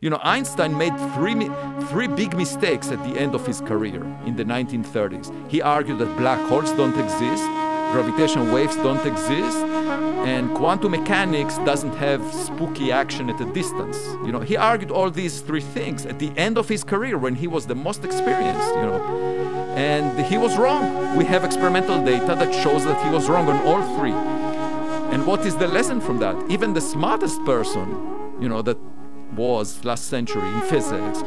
You know, Einstein made three, three big mistakes at the end of his career in the 1930s. He argued that black holes don't exist, gravitational waves don't exist, and quantum mechanics doesn't have spooky action at a distance. You know, he argued all these three things at the end of his career when he was the most experienced, you know. And he was wrong. We have experimental data that shows that he was wrong on all three. And what is the lesson from that? Even the smartest person, you know, that was last century in physics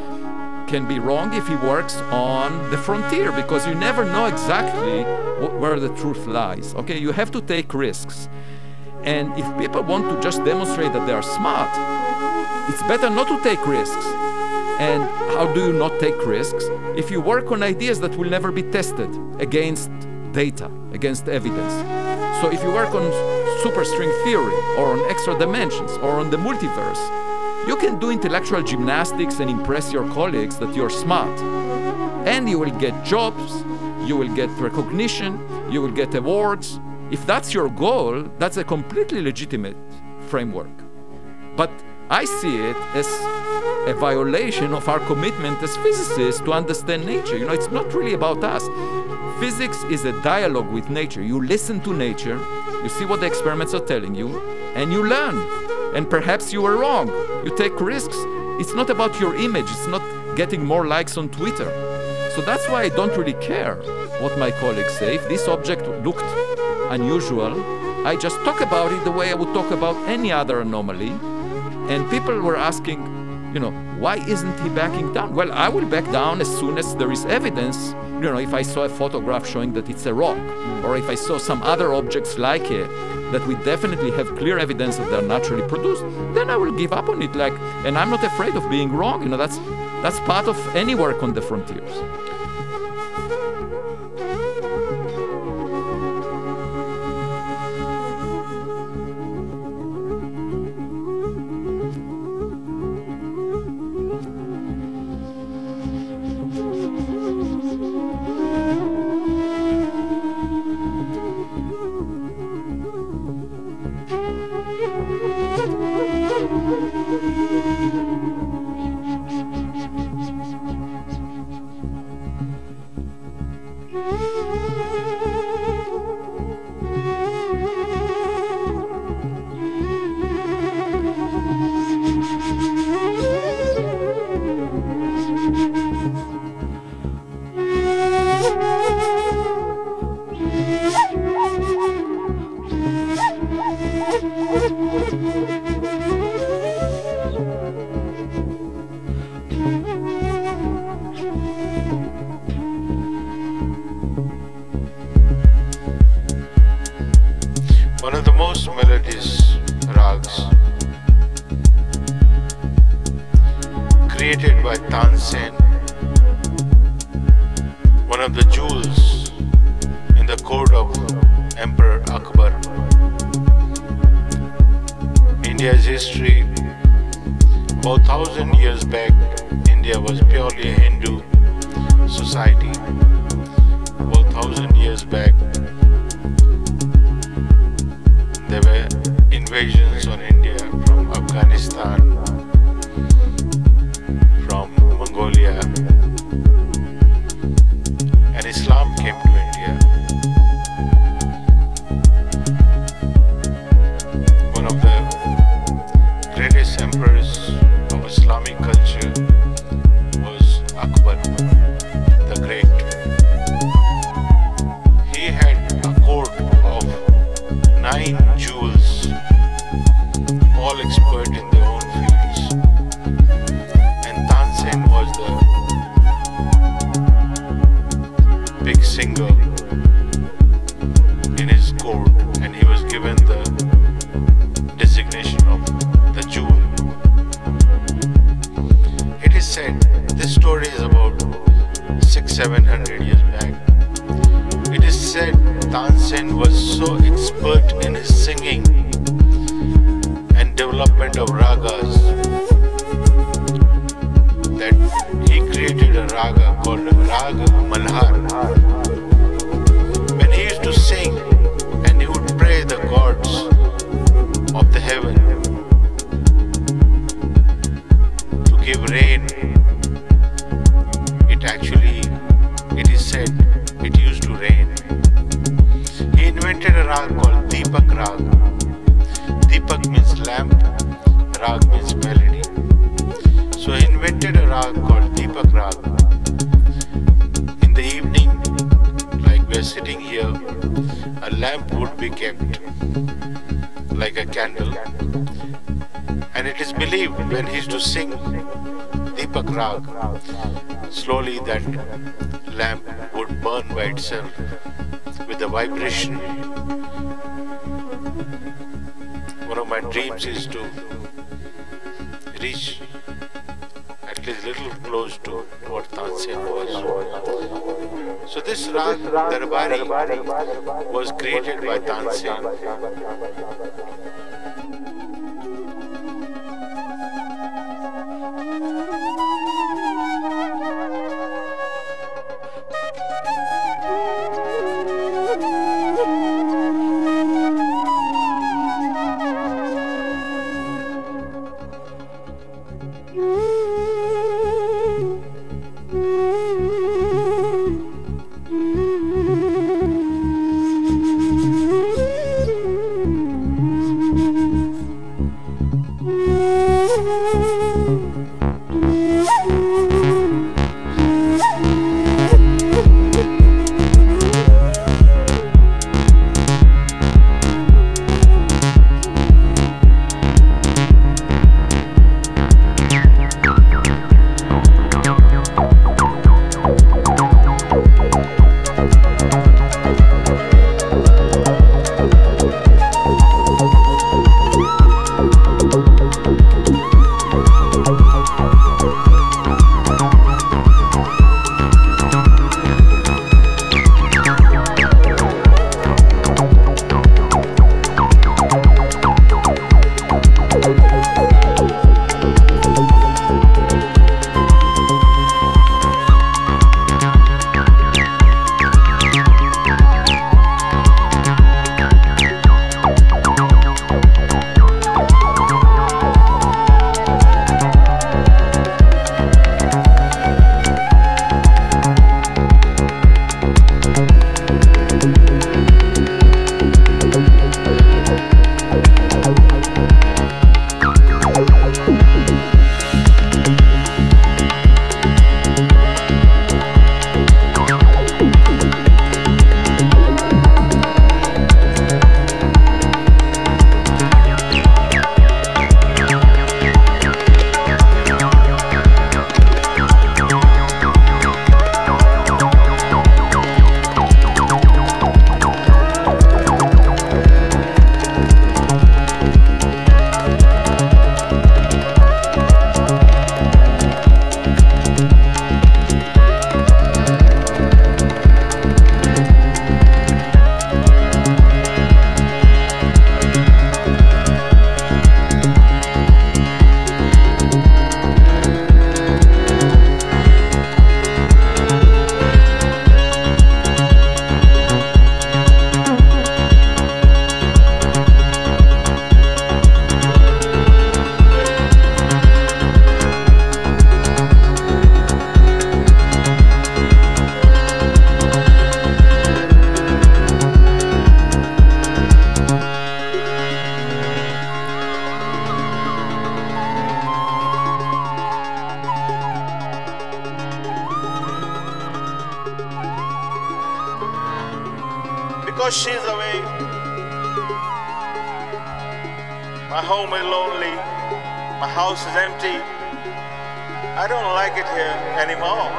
can be wrong if he works on the frontier because you never know exactly wh- where the truth lies. Okay, you have to take risks. And if people want to just demonstrate that they are smart, it's better not to take risks. And how do you not take risks? If you work on ideas that will never be tested against data, against evidence. So if you work on superstring theory or on extra dimensions or on the multiverse, you can do intellectual gymnastics and impress your colleagues that you're smart. And you will get jobs, you will get recognition, you will get awards. If that's your goal, that's a completely legitimate framework. But I see it as a violation of our commitment as physicists to understand nature. You know, it's not really about us. Physics is a dialogue with nature. You listen to nature, you see what the experiments are telling you, and you learn. And perhaps you were wrong. You take risks. It's not about your image, it's not getting more likes on Twitter. So that's why I don't really care what my colleagues say. If this object looked unusual, I just talk about it the way I would talk about any other anomaly. And people were asking, you know, why isn't he backing down? Well, I will back down as soon as there is evidence. You know, if I saw a photograph showing that it's a rock, or if I saw some other objects like it that we definitely have clear evidence that they're naturally produced, then I will give up on it. Like, and I'm not afraid of being wrong. You know, that's that's part of any work on the frontiers. Lamp would burn by itself with the vibration. One of my dreams is to reach at least little close to what Tansen was. So this Rag Darbari was created by Tansen. Empty. I don't like it here anymore.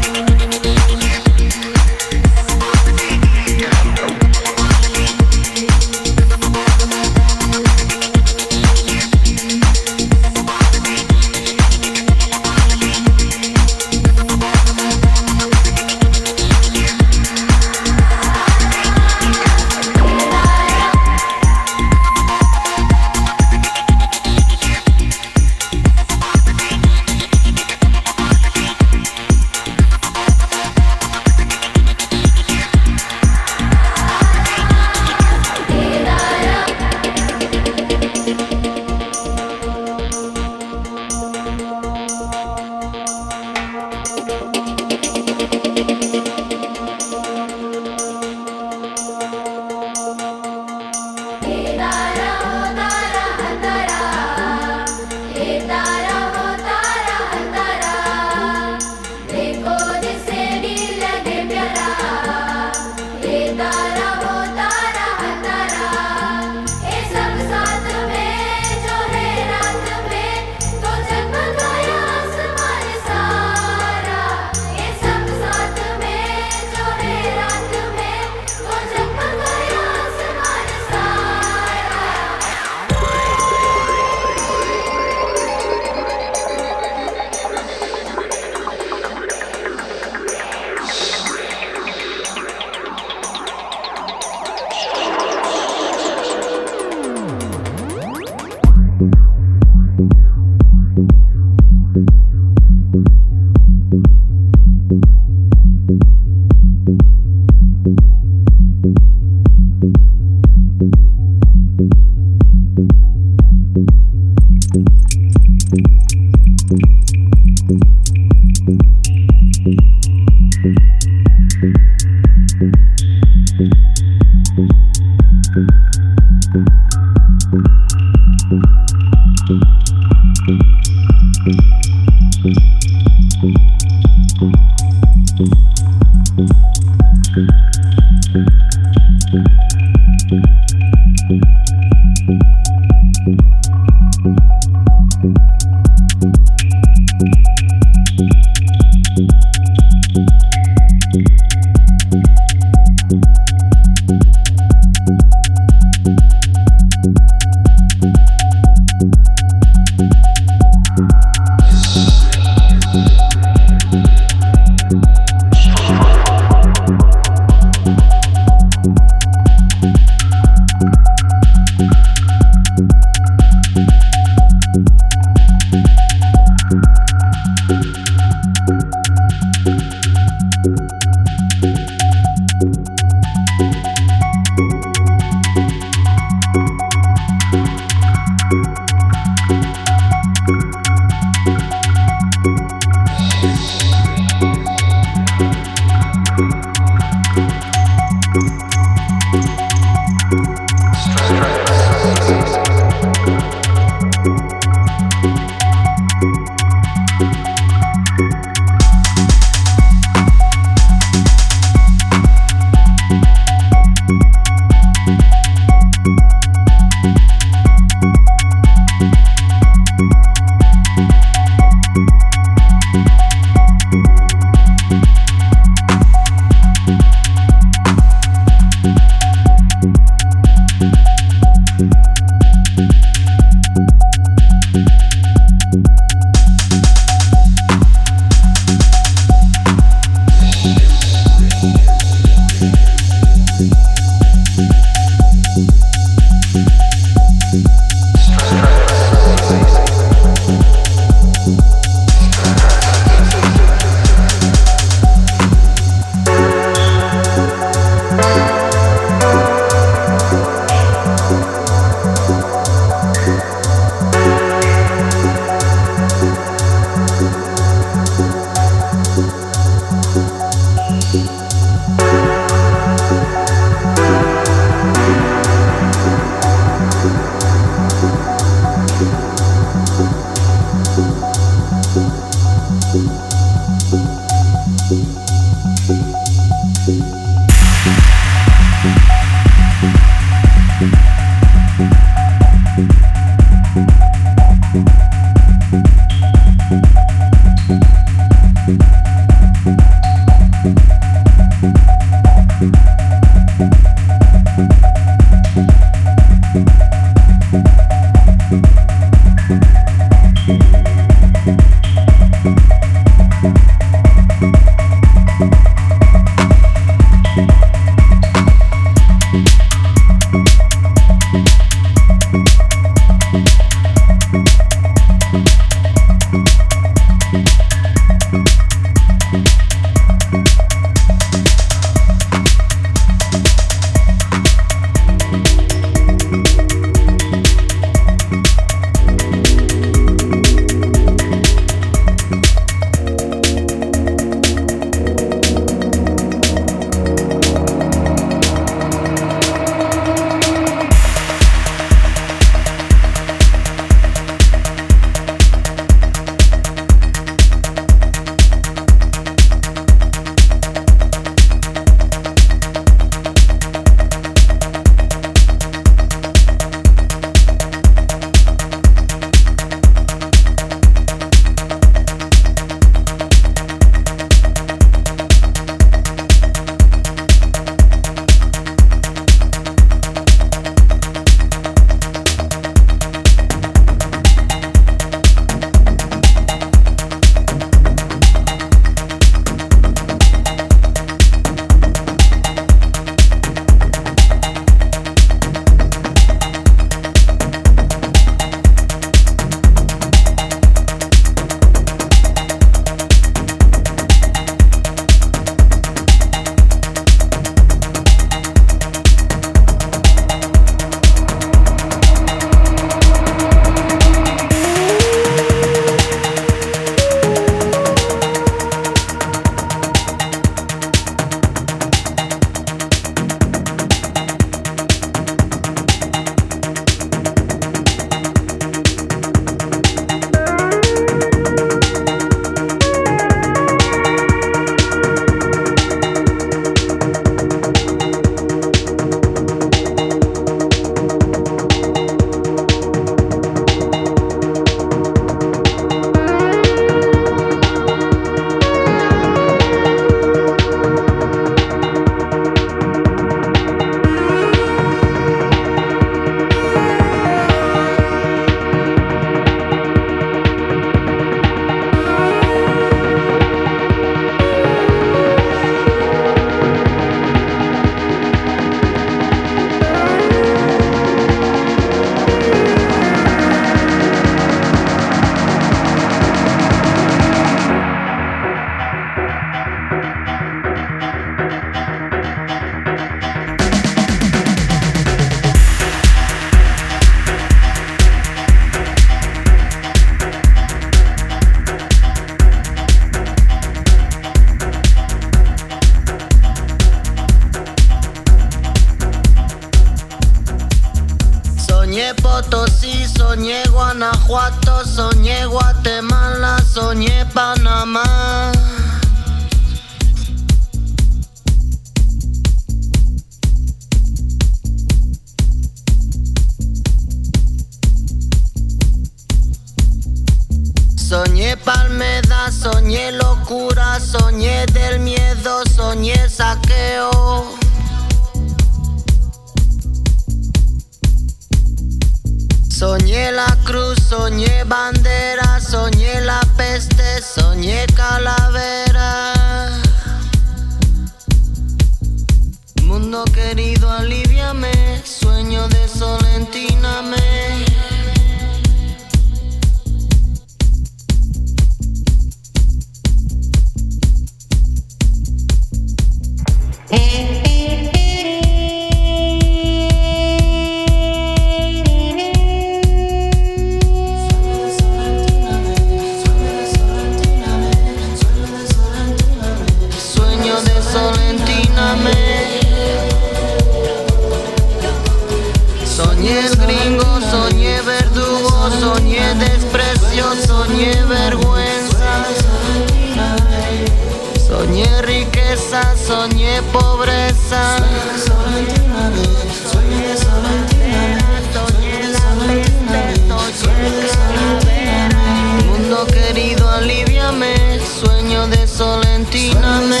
Solentíname.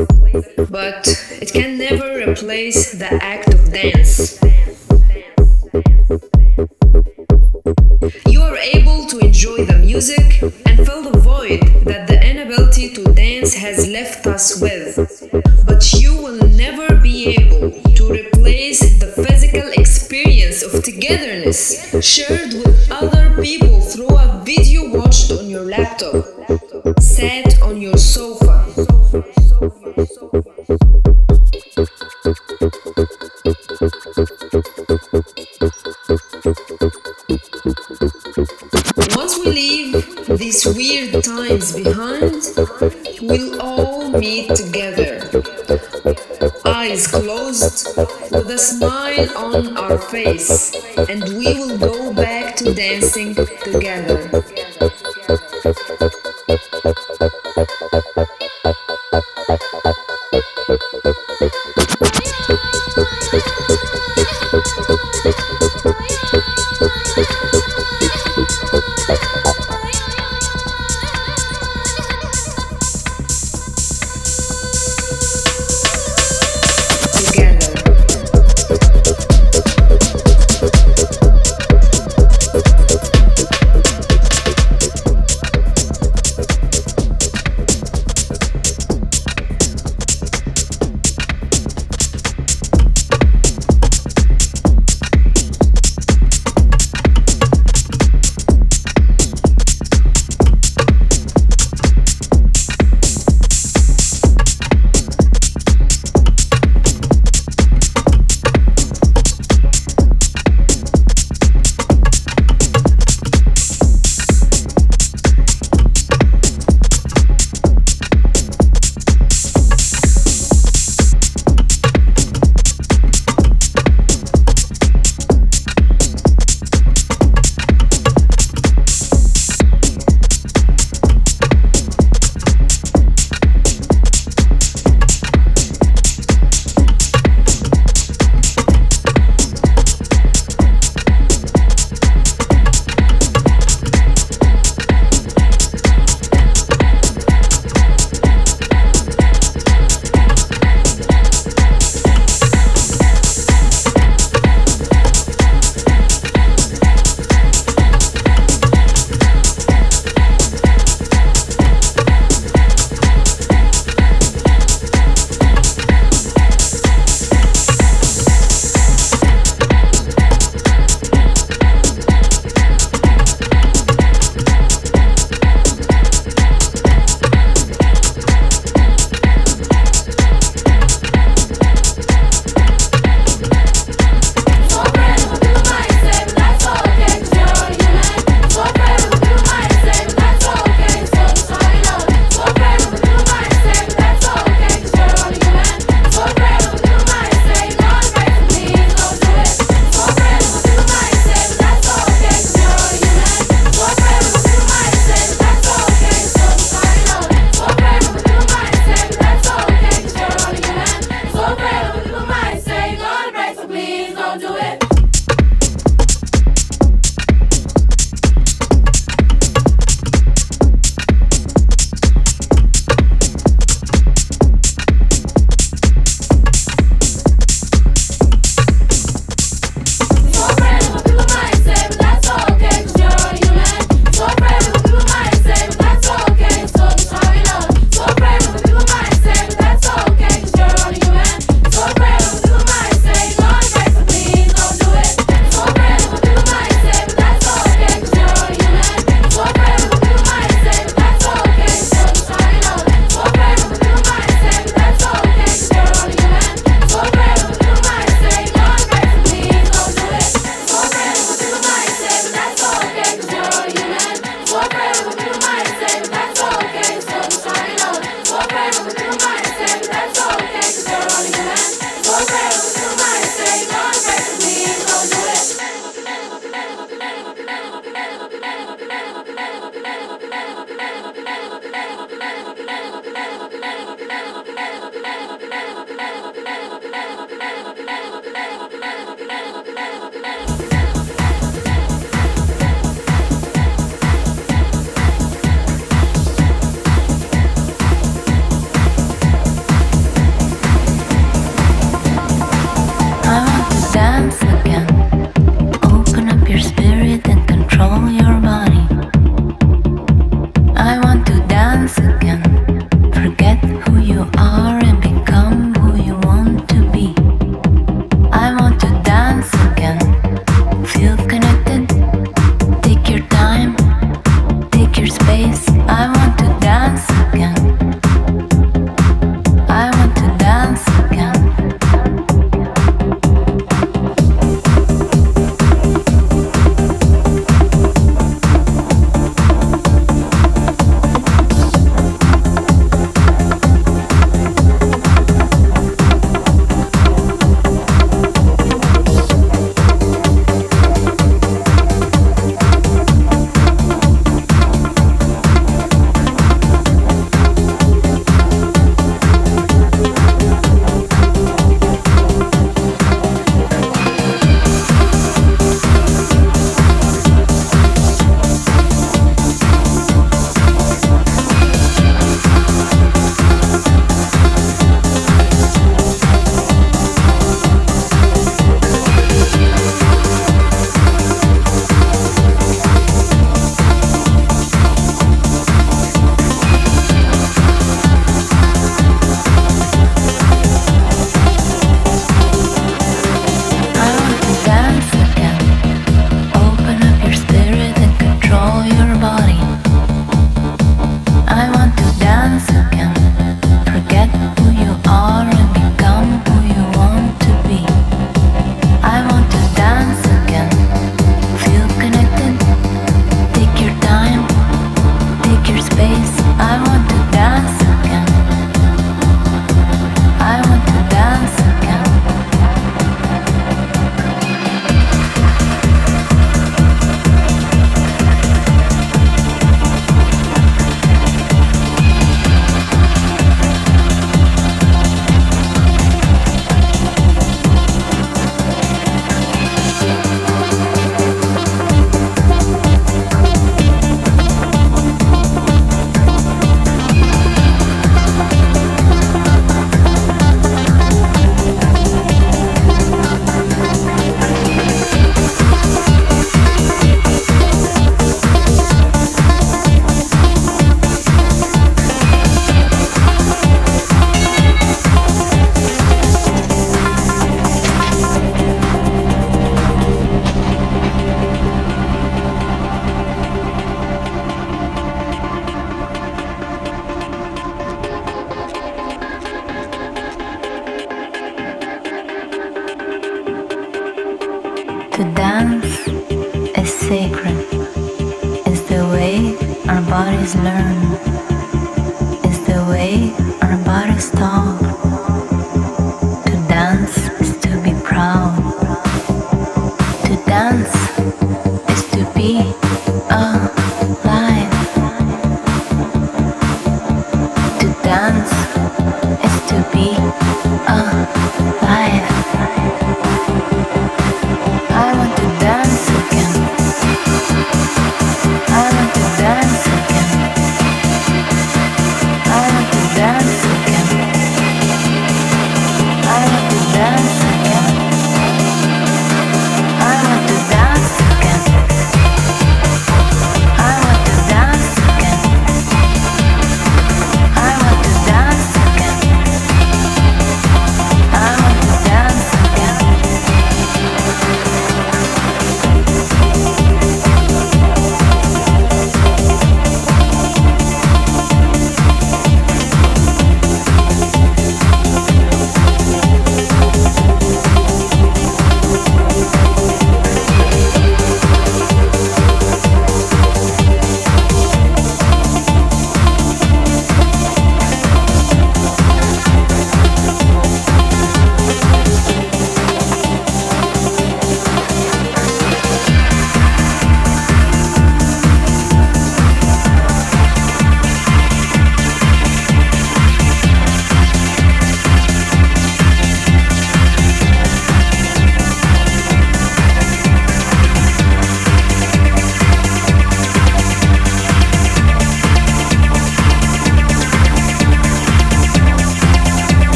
But it can never replace the act of dance. You are able to enjoy the music and fill the void that the inability to dance has left us with. But you will never be able to replace the physical experience of togetherness shared with other people through a video watched on your laptop, sat on your sofa. Once we leave these weird times behind, we'll all meet together. Eyes closed, with a smile on our face, and we will go back to dancing together. スパスパスパスパスパスパス。